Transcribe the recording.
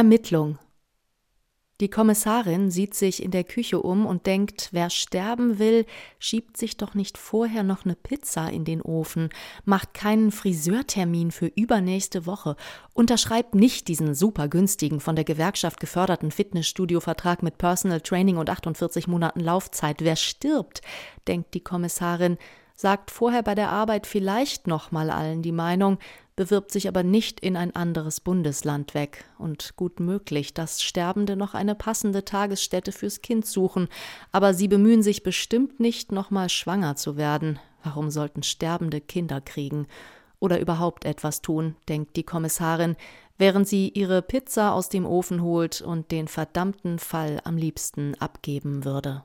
Ermittlung. Die Kommissarin sieht sich in der Küche um und denkt, wer sterben will, schiebt sich doch nicht vorher noch eine Pizza in den Ofen, macht keinen Friseurtermin für übernächste Woche, unterschreibt nicht diesen super günstigen, von der Gewerkschaft geförderten Fitnessstudio-Vertrag mit Personal Training und 48 Monaten Laufzeit. Wer stirbt, denkt die Kommissarin, sagt vorher bei der Arbeit vielleicht noch mal allen die Meinung, bewirbt sich aber nicht in ein anderes Bundesland weg und gut möglich, dass Sterbende noch eine passende Tagesstätte fürs Kind suchen, aber sie bemühen sich bestimmt nicht noch mal schwanger zu werden. Warum sollten Sterbende Kinder kriegen? Oder überhaupt etwas tun, denkt die Kommissarin, während sie ihre Pizza aus dem Ofen holt und den verdammten Fall am liebsten abgeben würde.